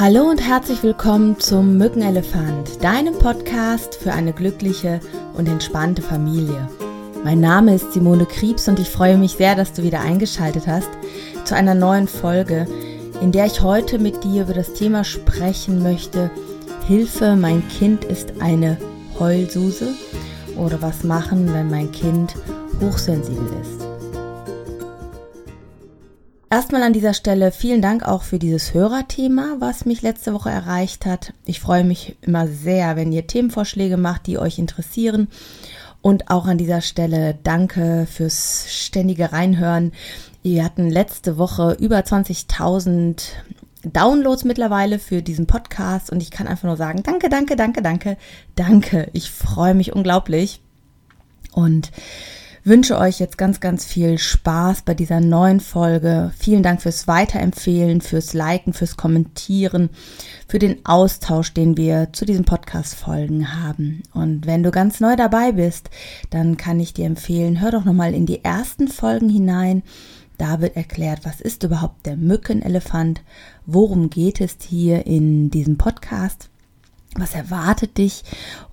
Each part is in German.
Hallo und herzlich willkommen zum Mückenelefant, deinem Podcast für eine glückliche und entspannte Familie. Mein Name ist Simone Kriebs und ich freue mich sehr, dass du wieder eingeschaltet hast zu einer neuen Folge, in der ich heute mit dir über das Thema sprechen möchte. Hilfe, mein Kind ist eine Heulsuse oder was machen, wenn mein Kind hochsensibel ist. Erstmal an dieser Stelle vielen Dank auch für dieses Hörerthema, was mich letzte Woche erreicht hat. Ich freue mich immer sehr, wenn ihr Themenvorschläge macht, die euch interessieren. Und auch an dieser Stelle danke fürs ständige Reinhören. Wir hatten letzte Woche über 20.000 Downloads mittlerweile für diesen Podcast und ich kann einfach nur sagen, danke, danke, danke, danke, danke. Ich freue mich unglaublich. Und wünsche euch jetzt ganz, ganz viel Spaß bei dieser neuen Folge. Vielen Dank fürs Weiterempfehlen, fürs Liken, fürs Kommentieren, für den Austausch, den wir zu diesem Podcast-Folgen haben. Und wenn du ganz neu dabei bist, dann kann ich dir empfehlen, hör doch nochmal in die ersten Folgen hinein. Da wird erklärt, was ist überhaupt der Mückenelefant, worum geht es hier in diesem Podcast, was erwartet dich,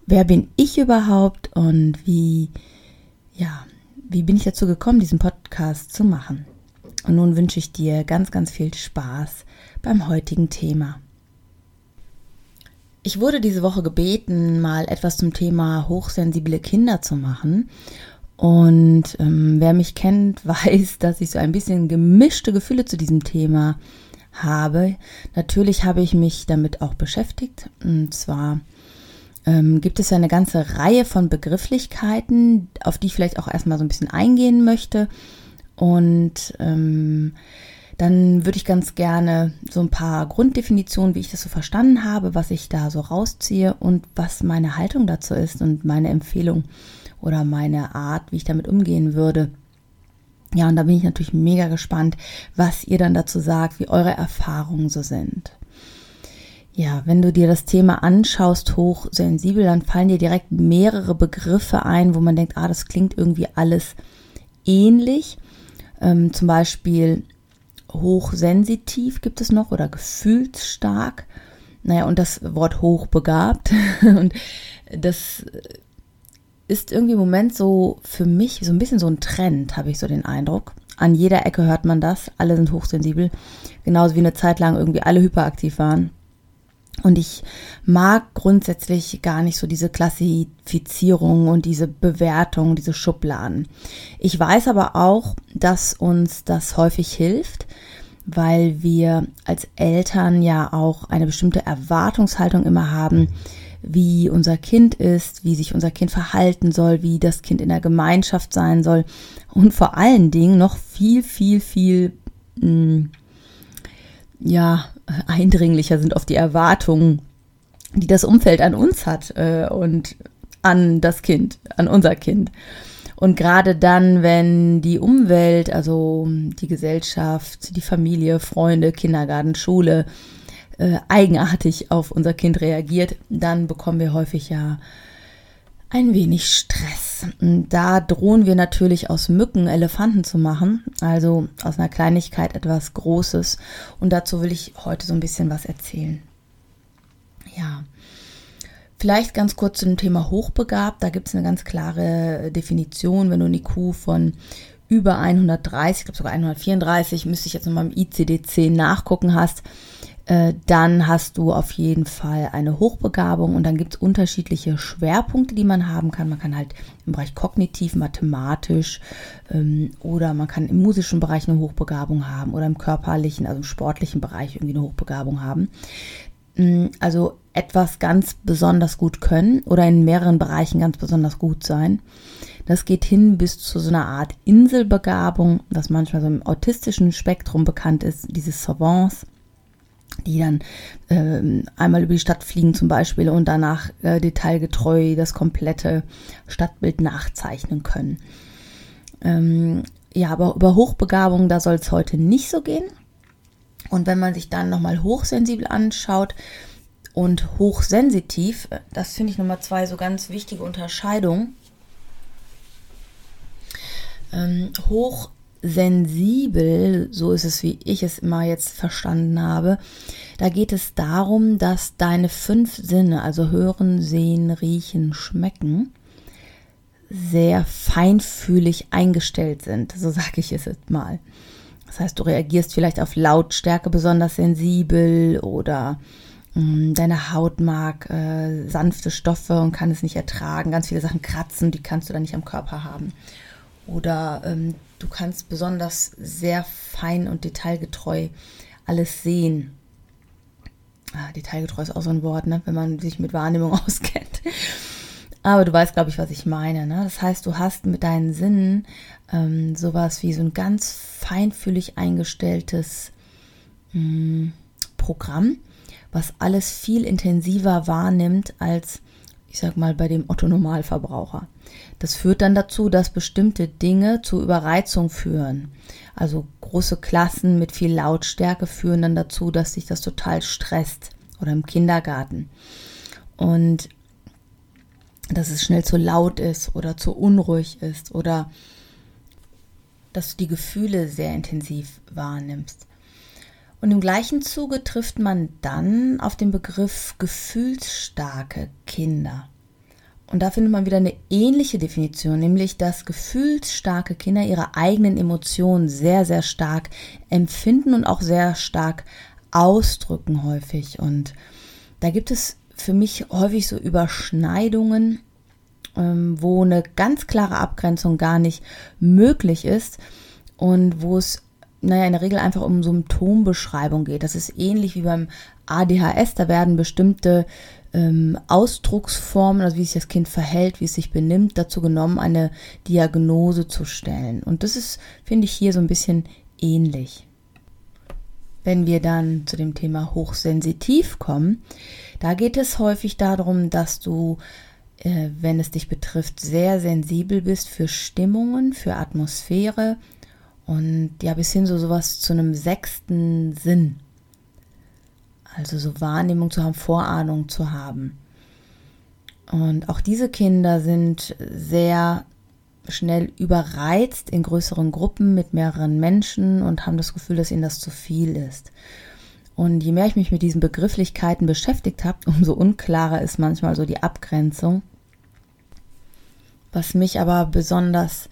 wer bin ich überhaupt und wie, ja, wie bin ich dazu gekommen, diesen Podcast zu machen? Und nun wünsche ich dir ganz, ganz viel Spaß beim heutigen Thema. Ich wurde diese Woche gebeten, mal etwas zum Thema hochsensible Kinder zu machen. Und ähm, wer mich kennt, weiß, dass ich so ein bisschen gemischte Gefühle zu diesem Thema habe. Natürlich habe ich mich damit auch beschäftigt. Und zwar ähm, gibt es ja eine ganze Reihe von Begrifflichkeiten, auf die ich vielleicht auch erstmal so ein bisschen eingehen möchte. Und ähm, dann würde ich ganz gerne so ein paar Grunddefinitionen, wie ich das so verstanden habe, was ich da so rausziehe und was meine Haltung dazu ist und meine Empfehlung oder meine Art, wie ich damit umgehen würde. Ja, und da bin ich natürlich mega gespannt, was ihr dann dazu sagt, wie eure Erfahrungen so sind. Ja, wenn du dir das Thema anschaust, hochsensibel, dann fallen dir direkt mehrere Begriffe ein, wo man denkt, ah, das klingt irgendwie alles ähnlich. Ähm, zum Beispiel hochsensitiv gibt es noch oder gefühlsstark. Naja, und das Wort hochbegabt. und das ist irgendwie im Moment so für mich so ein bisschen so ein Trend, habe ich so den Eindruck. An jeder Ecke hört man das. Alle sind hochsensibel. Genauso wie eine Zeit lang irgendwie alle hyperaktiv waren. Und ich mag grundsätzlich gar nicht so diese Klassifizierung und diese Bewertung, diese Schubladen. Ich weiß aber auch, dass uns das häufig hilft, weil wir als Eltern ja auch eine bestimmte Erwartungshaltung immer haben, wie unser Kind ist, wie sich unser Kind verhalten soll, wie das Kind in der Gemeinschaft sein soll und vor allen Dingen noch viel, viel, viel mh, hm, ja, eindringlicher sind auf die Erwartungen, die das Umfeld an uns hat äh, und an das Kind, an unser Kind. Und gerade dann, wenn die Umwelt, also die Gesellschaft, die Familie, Freunde, Kindergarten, Schule äh, eigenartig auf unser Kind reagiert, dann bekommen wir häufig ja ein wenig Stress. Da drohen wir natürlich aus Mücken Elefanten zu machen, also aus einer Kleinigkeit etwas Großes. Und dazu will ich heute so ein bisschen was erzählen. Ja, vielleicht ganz kurz zu dem Thema hochbegabt. Da gibt es eine ganz klare Definition, wenn du eine IQ von über 130, ich glaube sogar 134, müsste ich jetzt nochmal im ICD-10 nachgucken hast, dann hast du auf jeden Fall eine Hochbegabung und dann gibt es unterschiedliche Schwerpunkte, die man haben kann. Man kann halt im Bereich kognitiv, mathematisch ähm, oder man kann im musischen Bereich eine Hochbegabung haben oder im körperlichen, also im sportlichen Bereich irgendwie eine Hochbegabung haben. Mm, also etwas ganz besonders gut können oder in mehreren Bereichen ganz besonders gut sein. Das geht hin bis zu so einer Art Inselbegabung, das manchmal so im autistischen Spektrum bekannt ist, dieses Savants die dann äh, einmal über die Stadt fliegen zum Beispiel und danach äh, detailgetreu das komplette Stadtbild nachzeichnen können. Ähm, ja, aber über Hochbegabung, da soll es heute nicht so gehen. Und wenn man sich dann nochmal hochsensibel anschaut und hochsensitiv, äh, das finde ich nochmal zwei so ganz wichtige Unterscheidungen. Ähm, hoch hochsensibel, so ist es, wie ich es immer jetzt verstanden habe, da geht es darum, dass deine fünf Sinne, also hören, sehen, riechen, schmecken, sehr feinfühlig eingestellt sind. So sage ich es jetzt mal. Das heißt, du reagierst vielleicht auf Lautstärke besonders sensibel oder mh, mm, deine Haut mag äh, sanfte Stoffe und kann es nicht ertragen. Ganz viele Sachen kratzen, die kannst du dann nicht am Körper haben. Oder ähm, du kannst besonders sehr fein und detailgetreu alles sehen. Ah, detailgetreu ist auch so ein Wort, ne? wenn man sich mit Wahrnehmung auskennt. Aber du weißt, glaube ich, was ich meine. Ne? Das heißt, du hast mit deinen Sinnen ähm, sowas wie so ein ganz feinfühlig eingestelltes mh, hm, Programm, was alles viel intensiver wahrnimmt als, ich sag mal, bei dem Otto-Normalverbraucher. Das führt dann dazu, dass bestimmte Dinge zu Überreizung führen. Also große Klassen mit viel Lautstärke führen dann dazu, dass sich das total stresst oder im Kindergarten. Und dass es schnell zu laut ist oder zu unruhig ist oder dass du die Gefühle sehr intensiv wahrnimmst. Und im gleichen Zuge trifft man dann auf den Begriff gefühlsstarke Kinder. Und da findet man wieder eine ähnliche Definition, nämlich dass gefühlsstarke Kinder ihre eigenen Emotionen sehr, sehr stark empfinden und auch sehr stark ausdrücken häufig. Und da gibt es für mich häufig so Überschneidungen, ähm, wo eine ganz klare Abgrenzung gar nicht möglich ist und wo es naja, in der Regel einfach um Symptombeschreibung geht. Das ist ähnlich wie beim ADHS. Da werden bestimmte ähm, Ausdrucksformen, also wie sich das Kind verhält, wie es sich benimmt, dazu genommen, eine Diagnose zu stellen. Und das ist, finde ich, hier so ein bisschen ähnlich. Wenn wir dann zu dem Thema hochsensitiv kommen, da geht es häufig darum, dass du, äh, wenn es dich betrifft, sehr sensibel bist für Stimmungen, für Atmosphäre und ja, bis hin so sowas zu einem sechsten Sinn. Also so Wahrnehmung zu haben, Vorahnung zu haben. Und auch diese Kinder sind sehr schnell überreizt in größeren Gruppen mit mehreren Menschen und haben das Gefühl, dass ihnen das zu viel ist. Und je mehr ich mich mit diesen Begrifflichkeiten beschäftigt habe, umso unklarer ist manchmal so die Abgrenzung. Was mich aber besonders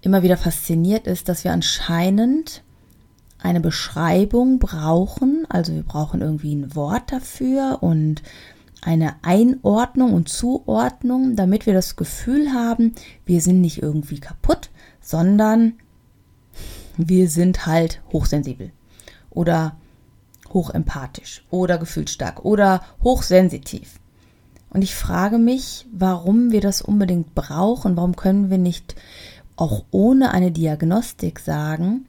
immer wieder fasziniert ist, dass wir anscheinend eine Beschreibung brauchen. Also wir brauchen irgendwie ein Wort dafür und eine Einordnung und Zuordnung, damit wir das Gefühl haben, wir sind nicht irgendwie kaputt, sondern wir sind halt hochsensibel oder hochempathisch oder gefühlsstark oder hochsensitiv. Und ich frage mich, warum wir das unbedingt brauchen, warum können wir nicht auch ohne eine Diagnostik sagen,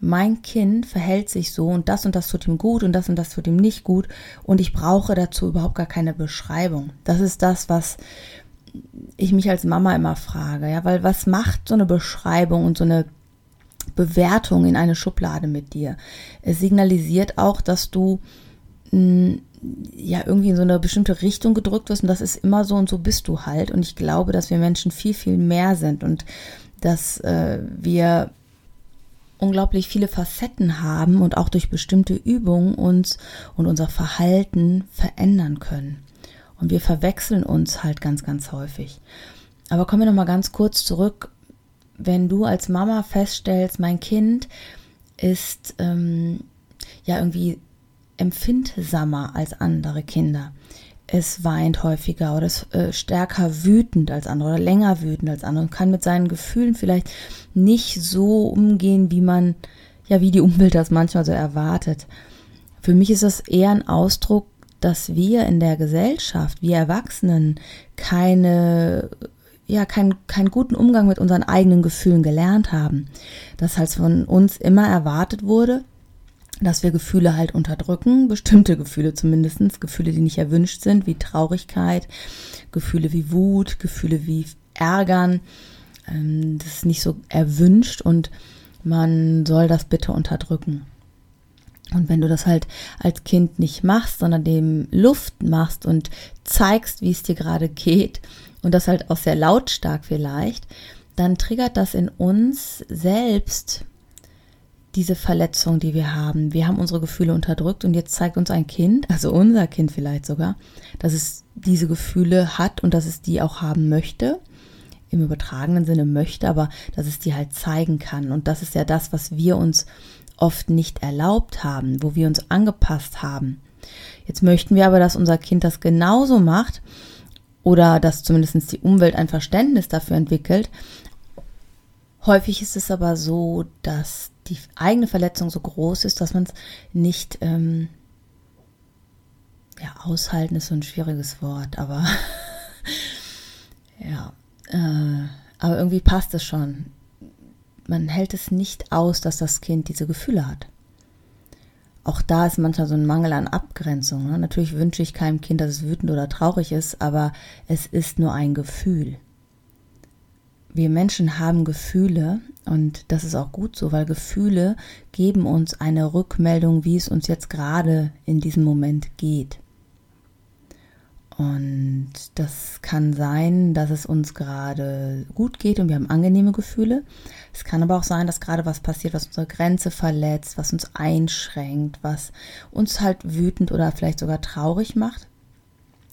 mein Kind verhält sich so und das und das tut ihm gut und das und das tut ihm nicht gut und ich brauche dazu überhaupt gar keine Beschreibung. Das ist das, was ich mich als Mama immer frage, ja, weil was macht so eine Beschreibung und so eine Bewertung in eine Schublade mit dir? Es signalisiert auch, dass du mh, mm, ja irgendwie in so eine bestimmte Richtung gedrückt wirst und das ist immer so und so bist du halt und ich glaube, dass wir Menschen viel viel mehr sind und dass äh, wir unglaublich viele Facetten haben und auch durch bestimmte Übungen uns und unser Verhalten verändern können. Und wir verwechseln uns halt ganz, ganz häufig. Aber kommen wir noch mal ganz kurz zurück. Wenn du als Mama feststellst, mein Kind ist ähm, ja irgendwie empfindsamer als andere Kinder, es weint häufiger oder ist äh, stärker wütend als andere oder länger wütend als andere und kann mit seinen Gefühlen vielleicht nicht so umgehen, wie man, ja, wie die Umwelt das manchmal so erwartet. Für mich ist das eher ein Ausdruck, dass wir in der Gesellschaft, wir Erwachsenen, keine, ja, keinen keinen guten Umgang mit unseren eigenen Gefühlen gelernt haben. Dass halt von uns immer erwartet wurde, dass wir Gefühle halt unterdrücken, bestimmte Gefühle zumindest, Gefühle, die nicht erwünscht sind, wie Traurigkeit, Gefühle wie Wut, Gefühle wie Ärgern. Ähm, das ist nicht so erwünscht und man soll das bitte unterdrücken. Und wenn du das halt als Kind nicht machst, sondern dem Luft machst und zeigst, wie es dir gerade geht und das halt auch sehr lautstark vielleicht, dann triggert das in uns selbst diese Verletzung, die wir haben. Wir haben unsere Gefühle unterdrückt und jetzt zeigt uns ein Kind, also unser Kind vielleicht sogar, dass es diese Gefühle hat und dass es die auch haben möchte. Im übertragenen Sinne möchte, aber dass es die halt zeigen kann. Und das ist ja das, was wir uns oft nicht erlaubt haben, wo wir uns angepasst haben. Jetzt möchten wir aber, dass unser Kind das genauso macht oder dass zumindest die Umwelt ein Verständnis dafür entwickelt. Häufig ist es aber so, dass die eigene Verletzung so groß ist, dass man es nicht ähm, ja, aushalten ist so ein schwieriges Wort, aber ja, äh, aber irgendwie passt es schon. Man hält es nicht aus, dass das Kind diese Gefühle hat. Auch da ist manchmal so ein Mangel an Abgrenzung. Ne? Natürlich wünsche ich keinem Kind, dass es wütend oder traurig ist, aber es ist nur ein Gefühl wir Menschen haben Gefühle und das ist auch gut so, weil Gefühle geben uns eine Rückmeldung, wie es uns jetzt gerade in diesem Moment geht. Und das kann sein, dass es uns gerade gut geht und wir haben angenehme Gefühle. Es kann aber auch sein, dass gerade was passiert, was unsere Grenze verletzt, was uns einschränkt, was uns halt wütend oder vielleicht sogar traurig macht.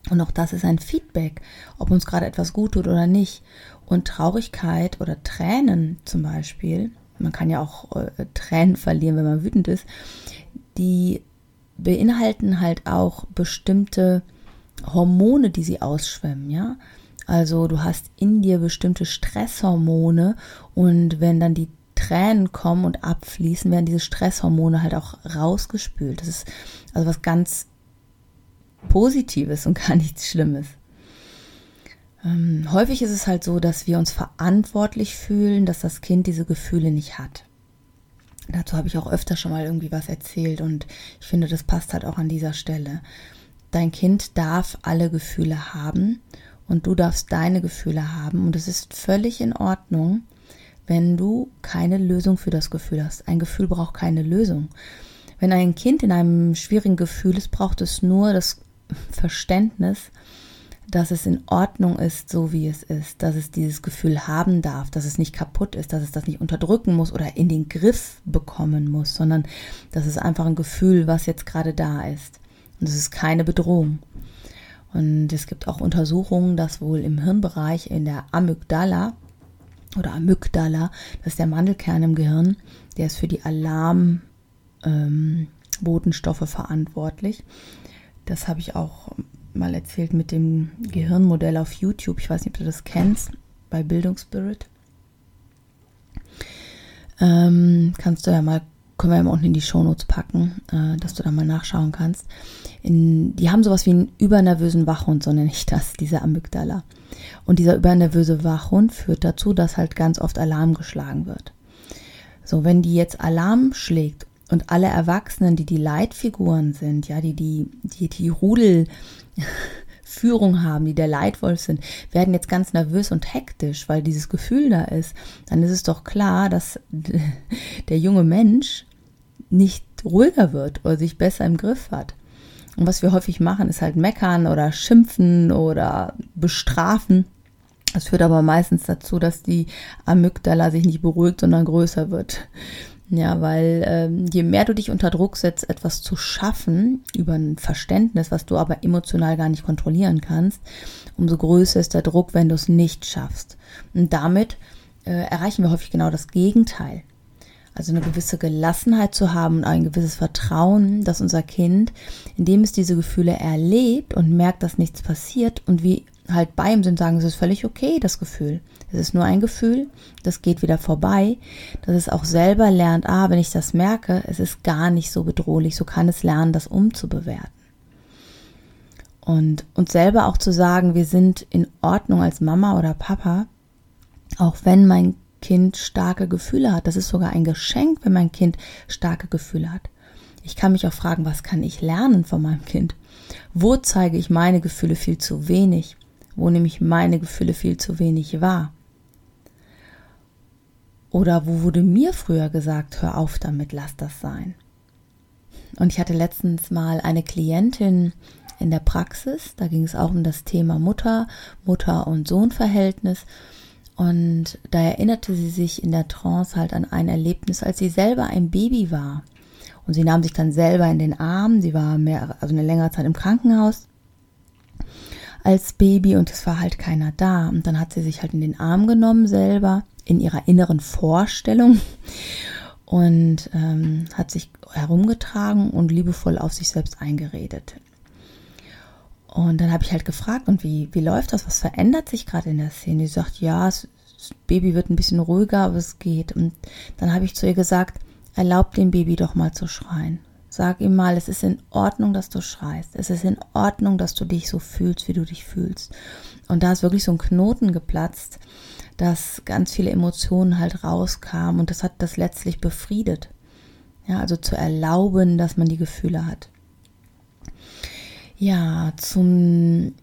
Und auch das ist ein Feedback, ob uns gerade etwas gut tut oder nicht. Und Traurigkeit oder Tränen zum Beispiel, man kann ja auch äh, Tränen verlieren, wenn man wütend ist, die beinhalten halt auch bestimmte Hormone, die sie ausschwemmen, ja. Also du hast in dir bestimmte Stresshormone und wenn dann die Tränen kommen und abfließen, werden diese Stresshormone halt auch rausgespült. Das ist also was ganz Positives und gar nichts Schlimmes. Ähm, häufig ist es halt so, dass wir uns verantwortlich fühlen, dass das Kind diese Gefühle nicht hat. Dazu habe ich auch öfter schon mal irgendwie was erzählt und ich finde, das passt halt auch an dieser Stelle. Dein Kind darf alle Gefühle haben und du darfst deine Gefühle haben und es ist völlig in Ordnung, wenn du keine Lösung für das Gefühl hast. Ein Gefühl braucht keine Lösung. Wenn ein Kind in einem schwierigen Gefühl ist, braucht es nur das Verständnis, dass es in Ordnung ist, so wie es ist, dass es dieses Gefühl haben darf, dass es nicht kaputt ist, dass es das nicht unterdrücken muss oder in den Griff bekommen muss, sondern dass es einfach ein Gefühl, was jetzt gerade da ist. Und es ist keine Bedrohung. Und es gibt auch Untersuchungen, dass wohl im Hirnbereich in der Amygdala oder Amygdala, das ist der Mandelkern im Gehirn, der ist für die Alarmbotenstoffe ähm, verantwortlich. Das habe ich auch mal erzählt mit dem Gehirnmodell auf YouTube. Ich weiß nicht, ob du das kennst, bei Bildungsspirit. Ähm, kannst du ja mal, können wir ja mal unten in die Shownotes packen, äh, dass du da mal nachschauen kannst. In, die haben sowas wie einen übernervösen Wachhund, so nenne ich das, diese Amygdala. Und dieser übernervöse Wachhund führt dazu, dass halt ganz oft Alarm geschlagen wird. So, wenn die jetzt Alarm schlägt und alle Erwachsenen, die die Leitfiguren sind, ja, die die, die, die Rudelführung haben, die der Leitwolf sind, werden jetzt ganz nervös und hektisch, weil dieses Gefühl da ist, dann ist es doch klar, dass der junge Mensch nicht ruhiger wird oder sich besser im Griff hat. Und was wir häufig machen, ist halt meckern oder schimpfen oder bestrafen. Das führt aber meistens dazu, dass die Amygdala sich nicht beruhigt, sondern größer wird. Ja, weil ähm, je mehr du dich unter Druck setzt, etwas zu schaffen, über ein Verständnis, was du aber emotional gar nicht kontrollieren kannst, umso größer ist der Druck, wenn du es nicht schaffst. Und damit äh, erreichen wir häufig genau das Gegenteil. Also eine gewisse Gelassenheit zu haben und ein gewisses Vertrauen, dass unser Kind, indem es diese Gefühle erlebt und merkt, dass nichts passiert und wie halt bei ihm sind, sagen, es ist völlig okay, das Gefühl. Es ist nur ein Gefühl, das geht wieder vorbei, dass es auch selber lernt, ah, wenn ich das merke, es ist gar nicht so bedrohlich, so kann es lernen, das umzubewerten. Und uns selber auch zu sagen, wir sind in Ordnung als Mama oder Papa, auch wenn mein Kind starke Gefühle hat. Das ist sogar ein Geschenk, wenn mein Kind starke Gefühle hat. Ich kann mich auch fragen, was kann ich lernen von meinem Kind? Wo zeige ich meine Gefühle viel zu wenig? Wo nehme ich meine Gefühle viel zu wenig wahr? Oder wo wurde mir früher gesagt, hör auf damit, lass das sein? Und ich hatte letztens mal eine Klientin in der Praxis, da ging es auch um das Thema Mutter, Mutter- und Sohnverhältnis. Und da erinnerte sie sich in der Trance halt an ein Erlebnis, als sie selber ein Baby war. Und sie nahm sich dann selber in den Arm. Sie war mehr, also eine längere Zeit im Krankenhaus als Baby und es war halt keiner da. Und dann hat sie sich halt in den Arm genommen selber in ihrer inneren Vorstellung und ähm, hat sich herumgetragen und liebevoll auf sich selbst eingeredet. Und dann habe ich halt gefragt, und wie, wie läuft das? Was verändert sich gerade in der Szene? Sie sagt, ja, das Baby wird ein bisschen ruhiger, aber es geht. Und dann habe ich zu ihr gesagt, erlaub dem Baby doch mal zu schreien. Sag ihm mal, es ist in Ordnung, dass du schreist. Es ist in Ordnung, dass du dich so fühlst, wie du dich fühlst. Und da ist wirklich so ein Knoten geplatzt, dass ganz viele Emotionen halt rauskamen und das hat das letztlich befriedet. Ja, also zu erlauben, dass man die Gefühle hat. Ja, zum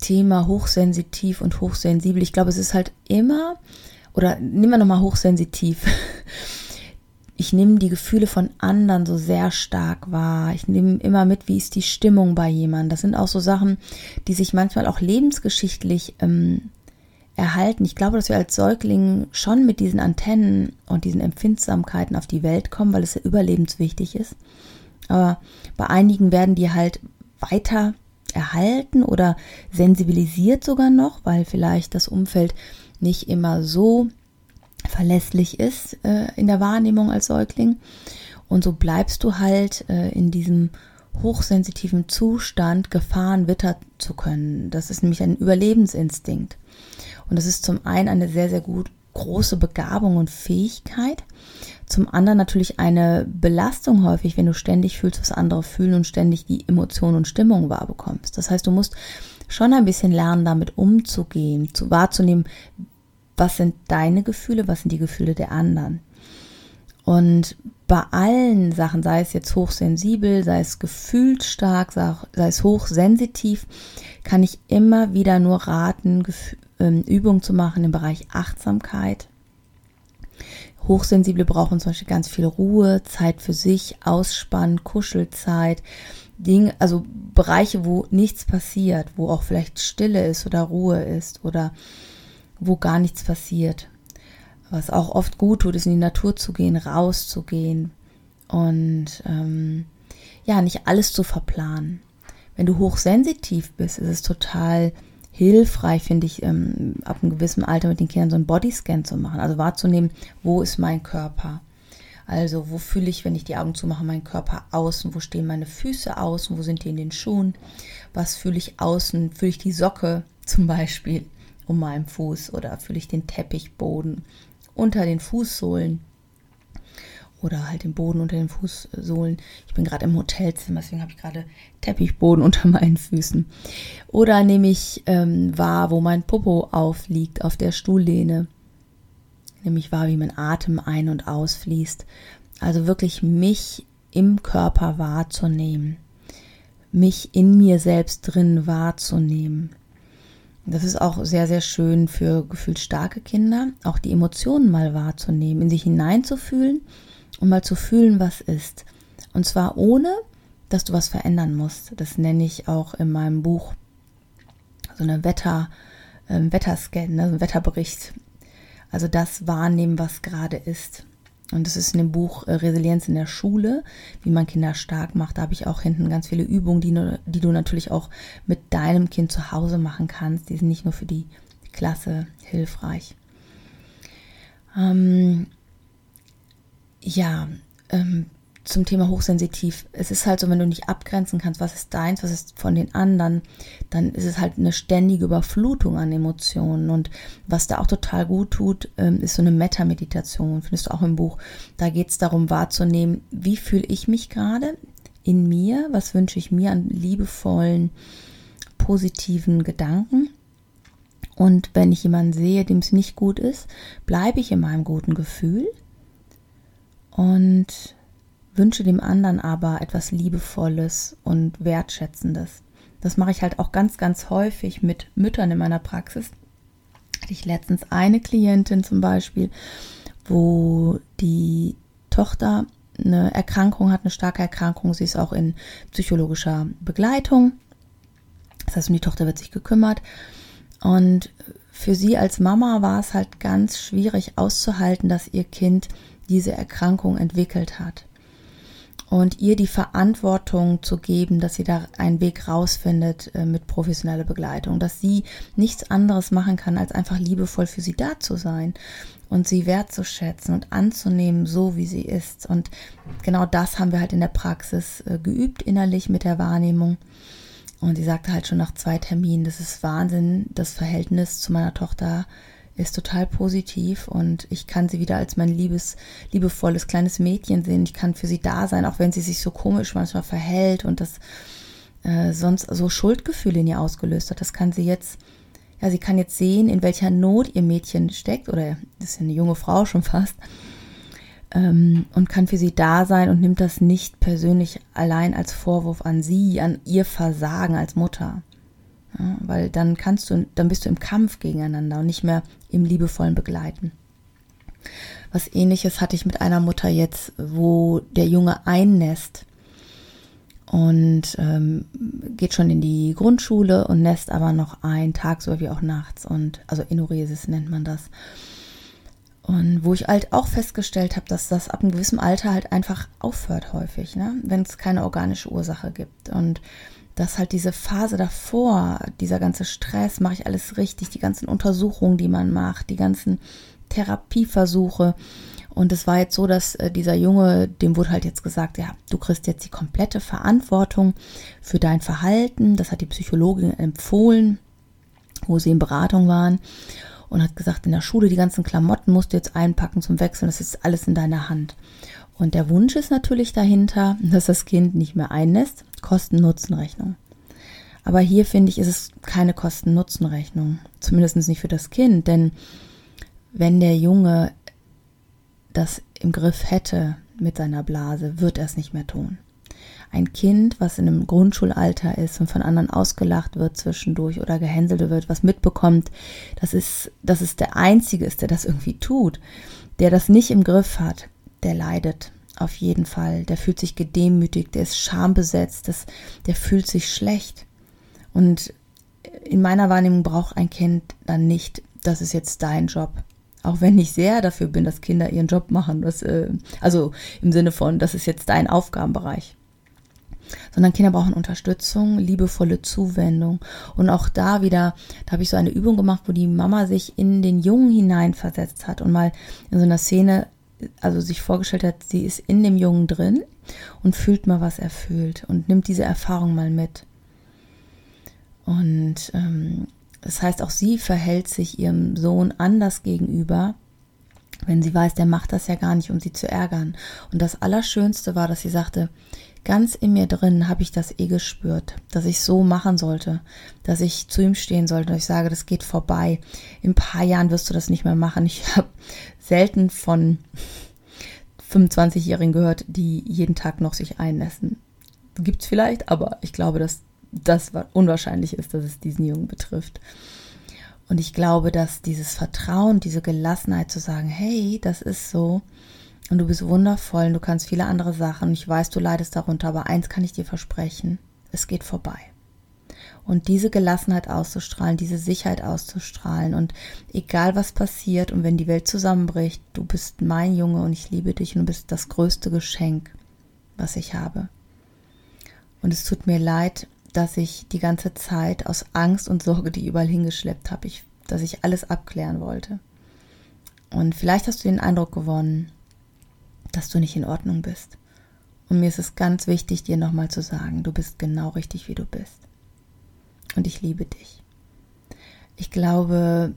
Thema hochsensitiv und hochsensibel. Ich glaube, es ist halt immer, oder nehmen wir nochmal hochsensitiv. Ich nehme die Gefühle von anderen so sehr stark wahr. Ich nehme immer mit, wie ist die Stimmung bei jemandem. Das sind auch so Sachen, die sich manchmal auch lebensgeschichtlich ähm, erhalten. Ich glaube, dass wir als Säugling schon mit diesen Antennen und diesen Empfindsamkeiten auf die Welt kommen, weil es ja überlebenswichtig ist. Aber bei einigen werden die halt weiter erhalten oder sensibilisiert sogar noch, weil vielleicht das Umfeld nicht immer so verlässlich ist äh, in der Wahrnehmung als Säugling. Und so bleibst du halt äh, in diesem hochsensitiven Zustand, Gefahren wittern zu können. Das ist nämlich ein Überlebensinstinkt. Und das ist zum einen eine sehr, sehr gut große Begabung und Fähigkeit. Zum anderen natürlich eine Belastung häufig, wenn du ständig fühlst, was andere fühlen und ständig die Emotionen und Stimmung wahrbekommst. Das heißt, du musst schon ein bisschen lernen, damit umzugehen, zu wahrzunehmen, was sind deine Gefühle, was sind die Gefühle der anderen. Und bei allen Sachen, sei es jetzt hochsensibel, sei es gefühlsstark, sei es hochsensitiv, kann ich immer wieder nur raten, ähm, Übungen zu machen im Bereich Achtsamkeit. Hochsensible brauchen zum Beispiel ganz viel Ruhe, Zeit für sich, Ausspannen, Kuschelzeit, Dinge, also Bereiche, wo nichts passiert, wo auch vielleicht Stille ist oder Ruhe ist oder wo gar nichts passiert. Was auch oft gut tut, ist in die Natur zu gehen, rauszugehen und ähm, ja, nicht alles zu verplanen. Wenn du hochsensitiv bist, ist es total hilfreich, finde ich, ähm, ab einem gewissen Alter mit den Kindern so einen Bodyscan zu machen. Also wahrzunehmen, wo ist mein Körper? Also wo fühle ich, wenn ich die Augen zumache, meinen Körper außen? Wo stehen meine Füße außen? Wo sind die in den Schuhen? Was fühle ich außen? Fühle ich die Socke zum Beispiel um meinen Fuß oder fühle ich den Teppichboden unter den Fußsohlen? Oder halt den Boden unter den Fußsohlen. Ich bin gerade im Hotelzimmer, deswegen habe ich gerade Teppichboden unter meinen Füßen. Oder nehme ich ähm, wahr, wo mein Popo aufliegt auf der Stuhllehne. Nehme ich wahr, wie mein Atem ein- und ausfließt. Also wirklich mich im Körper wahrzunehmen. Mich in mir selbst drin wahrzunehmen. Das ist auch sehr, sehr schön für gefühlsstarke Kinder, auch die Emotionen mal wahrzunehmen, in sich hineinzufühlen um mal zu fühlen, was ist. Und zwar ohne, dass du was verändern musst. Das nenne ich auch in meinem Buch so eine Wetter, äh, Wetterscan, ne, ein Wetterbericht. Also das wahrnehmen, was gerade ist. Und das ist in dem Buch äh, Resilienz in der Schule, wie man Kinder stark macht. Da habe ich auch hinten ganz viele Übungen, die, die du natürlich auch mit deinem Kind zu Hause machen kannst. Die sind nicht nur für die Klasse hilfreich. Ähm, ja, ähm, zum Thema hochsensitiv. Es ist halt so, wenn du nicht abgrenzen kannst, was ist deins, was ist von den anderen, dann ist es halt eine ständige Überflutung an Emotionen. Und was da auch total gut tut, ähm, ist so eine Meta-Meditation, findest du auch im Buch. Da geht es darum wahrzunehmen, wie fühle ich mich gerade in mir, was wünsche ich mir an liebevollen, positiven Gedanken. Und wenn ich jemanden sehe, dem es nicht gut ist, bleibe ich in meinem guten Gefühl und wünsche dem anderen aber etwas Liebevolles und Wertschätzendes. Das mache ich halt auch ganz, ganz häufig mit Müttern in meiner Praxis. Hatte ich letztens eine Klientin zum Beispiel, wo die Tochter eine Erkrankung hat, eine starke Erkrankung. Sie ist auch in psychologischer Begleitung. Das heißt, um die Tochter wird sich gekümmert. Und für sie als Mama war es halt ganz schwierig auszuhalten, dass ihr Kind diese Erkrankung entwickelt hat. Und ihr die Verantwortung zu geben, dass sie da einen Weg rausfindet äh, mit professioneller Begleitung, dass sie nichts anderes machen kann, als einfach liebevoll für sie da zu sein und sie wertzuschätzen und anzunehmen, so wie sie ist. Und genau das haben wir halt in der Praxis äh, geübt, innerlich mit der Wahrnehmung. Und sie sagte halt schon nach zwei Terminen, das ist Wahnsinn, das Verhältnis zu meiner Tochter ist total positiv und ich kann sie wieder als mein liebes, liebevolles kleines Mädchen sehen. Ich kann für sie da sein, auch wenn sie sich so komisch manchmal verhält und das äh, sonst so Schuldgefühle in ihr ausgelöst hat. Das kann sie jetzt, ja, sie kann jetzt sehen, in welcher Not ihr Mädchen steckt oder das ist ja eine junge Frau schon fast ähm, und kann für sie da sein und nimmt das nicht persönlich allein als Vorwurf an sie, an ihr Versagen als Mutter. Ja, weil dann kannst du, dann bist du im Kampf gegeneinander und nicht mehr im liebevollen Begleiten. Was ähnliches hatte ich mit einer Mutter jetzt, wo der Junge einnässt und ähm, geht schon in die Grundschule und nässt aber noch ein, tagsüber wie auch nachts und also Enuresis nennt man das. Und wo ich halt auch festgestellt habe, dass das ab einem gewissen Alter halt einfach aufhört häufig, ne? wenn es keine organische Ursache gibt. Und dass halt diese Phase davor, dieser ganze Stress, mache ich alles richtig, die ganzen Untersuchungen, die man macht, die ganzen Therapieversuche. Und es war jetzt so, dass äh, dieser Junge, dem wurde halt jetzt gesagt, ja, du kriegst jetzt die komplette Verantwortung für dein Verhalten. Das hat die Psychologin empfohlen, wo sie in Beratung waren. Und hat gesagt, in der Schule die ganzen Klamotten musst du jetzt einpacken zum Wechseln. Das ist alles in deiner Hand. Und der Wunsch ist natürlich dahinter, dass das Kind nicht mehr einnässt, Kosten-Nutzen-Rechnung. Aber hier finde ich, ist es keine Kosten-Nutzen-Rechnung. Zumindest nicht für das Kind. Denn wenn der Junge das im Griff hätte mit seiner Blase, wird er es nicht mehr tun. Ein Kind, was in einem Grundschulalter ist und von anderen ausgelacht wird zwischendurch oder gehänselt wird, was mitbekommt, das ist, dass es der Einzige ist, der das irgendwie tut, der das nicht im Griff hat, der leidet auf jeden Fall. Der fühlt sich gedemütigt, der ist schambesetzt, das, der fühlt sich schlecht. Und in meiner Wahrnehmung braucht ein Kind dann nicht, das ist jetzt dein Job. Auch wenn ich sehr dafür bin, dass Kinder ihren Job machen. Das, äh, also im Sinne von, das ist jetzt dein Aufgabenbereich. Sondern Kinder brauchen Unterstützung, liebevolle Zuwendung. Und auch da wieder, da habe ich so eine Übung gemacht, wo die Mama sich in den Jungen hineinversetzt hat und mal in so einer Szene also sich vorgestellt hat, sie ist in dem Jungen drin und fühlt mal, was er fühlt und nimmt diese Erfahrung mal mit. Und ähm, das heißt, auch sie verhält sich ihrem Sohn anders gegenüber, wenn sie weiß, der macht das ja gar nicht, um sie zu ärgern. Und das Allerschönste war, dass sie sagte, ganz in mir drin habe ich das eh gespürt, dass ich so machen sollte, dass ich zu ihm stehen sollte und ich sage, das geht vorbei. In ein paar Jahren wirst du das nicht mehr machen. Ich habe selten von 25-Jährigen gehört, die jeden Tag noch sich einnässen. Gibt es vielleicht, aber ich glaube, dass das unwahrscheinlich ist, dass es diesen Jungen betrifft. Und ich glaube, dass dieses Vertrauen, diese Gelassenheit zu sagen, hey, das ist so, und du bist wundervoll und du kannst viele andere Sachen. Ich weiß, du leidest darunter, aber eins kann ich dir versprechen. Es geht vorbei. Und diese Gelassenheit auszustrahlen, diese Sicherheit auszustrahlen und egal was passiert und wenn die Welt zusammenbricht, du bist mein Junge und ich liebe dich und du bist das größte Geschenk, was ich habe. Und es tut mir leid, dass ich die ganze Zeit aus Angst und Sorge die überall hingeschleppt habe, ich, dass ich alles abklären wollte. Und vielleicht hast du den Eindruck gewonnen, dass du nicht in Ordnung bist. Und mir ist es ganz wichtig, dir nochmal zu sagen, du bist genau richtig, wie du bist. Und ich liebe dich. Ich glaube,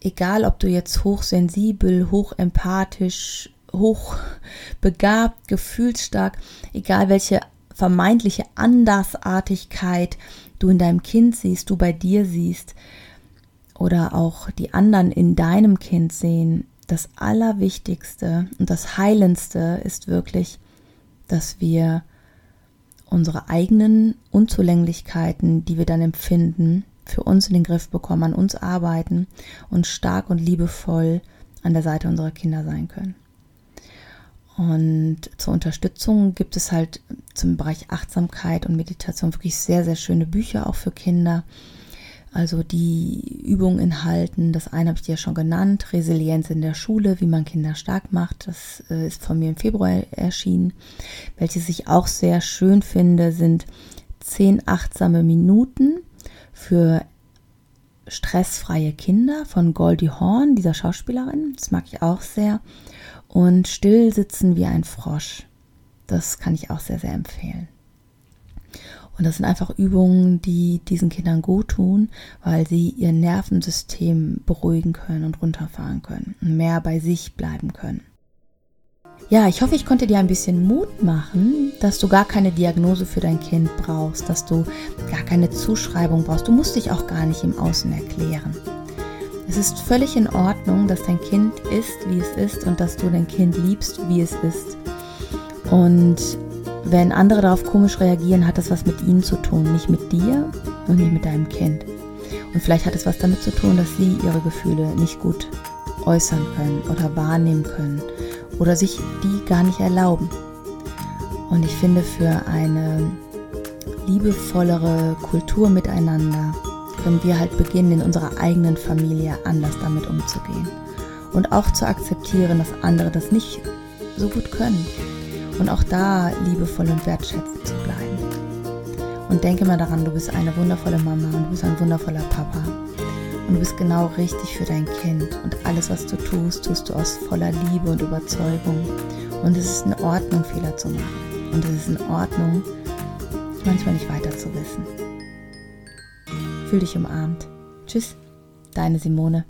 egal ob du jetzt hochsensibel, hochempathisch, hochbegabt, gefühlsstark, egal welche vermeintliche Andersartigkeit du in deinem Kind siehst, du bei dir siehst, oder auch die anderen in deinem Kind sehen, das Allerwichtigste und das Heilendste ist wirklich, dass wir unsere eigenen Unzulänglichkeiten, die wir dann empfinden, für uns in den Griff bekommen, an uns arbeiten und stark und liebevoll an der Seite unserer Kinder sein können. Und zur Unterstützung gibt es halt zum Bereich Achtsamkeit und Meditation wirklich sehr, sehr schöne Bücher auch für Kinder. Also die Übungen enthalten, das eine habe ich dir schon genannt, Resilienz in der Schule, wie man Kinder stark macht. Das äh, ist von mir im Februar erschienen. Welches ich auch sehr schön finde, sind zehn achtsame Minuten für stressfreie Kinder von Goldie Horn, dieser Schauspielerin. Das mag ich auch sehr. Und still sitzen wie ein Frosch. Das kann ich auch sehr, sehr empfehlen. Und das sind einfach Übungen, die diesen Kindern gut tun, weil sie ihr Nervensystem beruhigen können und runterfahren können und mehr bei sich bleiben können. Ja, ich hoffe, ich konnte dir ein bisschen Mut machen, dass du gar keine Diagnose für dein Kind brauchst, dass du gar keine Zuschreibung brauchst. Du musst dich auch gar nicht im Außen erklären. Es ist völlig in Ordnung, dass dein Kind ist, wie es ist und dass du dein Kind liebst, wie es ist. Und wenn andere darauf komisch reagieren, hat das was mit ihnen zu tun, nicht mit dir und nicht mit deinem Kind. Und vielleicht hat es was damit zu tun, dass sie ihre Gefühle nicht gut äußern können oder wahrnehmen können oder sich die gar nicht erlauben. Und ich finde, für eine liebevollere Kultur miteinander können wir halt beginnen, in unserer eigenen Familie anders damit umzugehen. Und auch zu akzeptieren, dass andere das nicht so gut können und auch da liebevoll und wertschätzend zu bleiben. Und denke mal daran, du bist eine wundervolle Mama und du bist ein wundervoller Papa. Und du bist genau richtig für dein Kind. Und alles, was du tust, tust du aus voller Liebe und Überzeugung. Und es ist in Ordnung, Fehler zu machen. Und es ist in Ordnung, manchmal nicht weiter zu wissen. Fühl dich umarmt. Tschüss, deine Simone.